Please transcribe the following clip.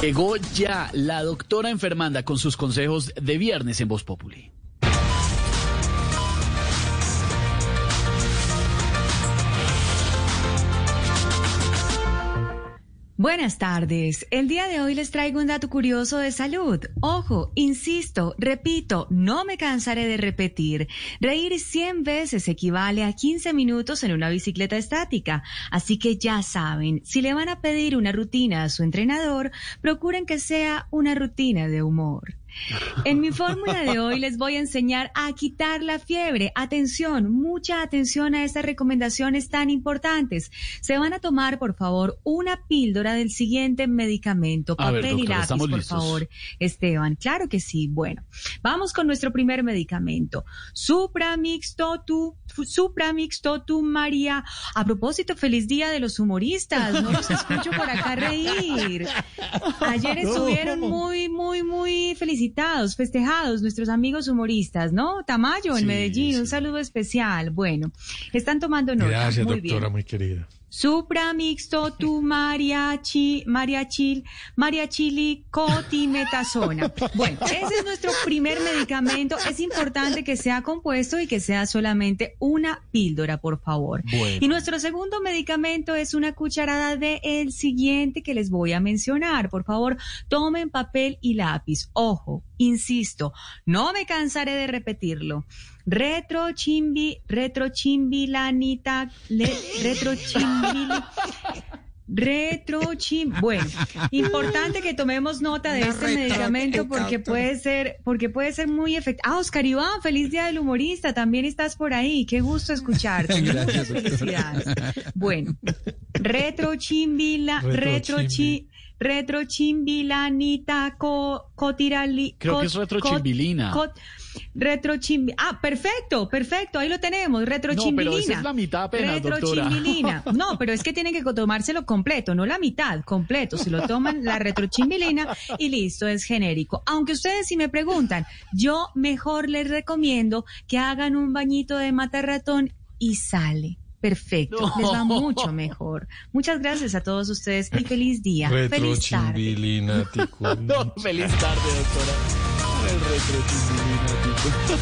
Llegó ya la doctora enfermanda con sus consejos de viernes en Voz Populi. Buenas tardes. El día de hoy les traigo un dato curioso de salud. Ojo, insisto, repito, no me cansaré de repetir. Reír 100 veces equivale a 15 minutos en una bicicleta estática. Así que ya saben, si le van a pedir una rutina a su entrenador, procuren que sea una rutina de humor. En mi fórmula de hoy les voy a enseñar a quitar la fiebre. Atención, mucha atención a estas recomendaciones tan importantes. Se van a tomar, por favor, una píldora del siguiente medicamento. Ver, Papel y lápiz, por listos. favor. Esteban, claro que sí. Bueno, vamos con nuestro primer medicamento. Supramixtotu, Supramixtotu María. A propósito, feliz día de los humoristas. No los escucho por acá reír. Ayer estuvieron muy, muy, muy felicitados, festejados nuestros amigos humoristas, ¿no? Tamayo en Sí, Medellín, un sí. saludo especial. Bueno, están tomando nota. Gracias, muy doctora, bien. muy querida. Supramixto tu mariachi, mariachil, mariachili cotimetasona. Bueno, ese es nuestro primer medicamento. Es importante que sea compuesto y que sea solamente una píldora, por favor. Bueno. Y nuestro segundo medicamento es una cucharada de el siguiente que les voy a mencionar. Por favor, tomen papel y lápiz. Ojo, insisto, no me cansaré de repetirlo. Retrochimbi, retrochimbilanita, le, retrochimbil, retrochim. Bueno, importante que tomemos nota de Una este retro- medicamento porque puede ser, porque puede ser muy efectivo. Ah, Oscar Iván, feliz día del humorista, también estás por ahí. Qué gusto escucharte. Muchas felicidades. Bueno, retrochimbila, retrochi, retrochimbilanita co, cotirali. Creo que es retrochimbilina. cot- retrochimbi- ah, perfecto, perfecto, ahí lo tenemos, retrochimbilina. No, pero esa es la mitad apenas, doctora. Retrochimbilina. No, pero es que tienen que tomárselo completo, no la mitad, completo. Si lo toman la retrochimbilina y listo, es genérico. Aunque ustedes si me preguntan, yo mejor les recomiendo que hagan un bañito de mata ratón y sale. Perfecto, No. les va mucho mejor. Muchas gracias a todos ustedes y feliz día. Feliz tarde. Ticulina. Feliz tarde, doctora. El tipo.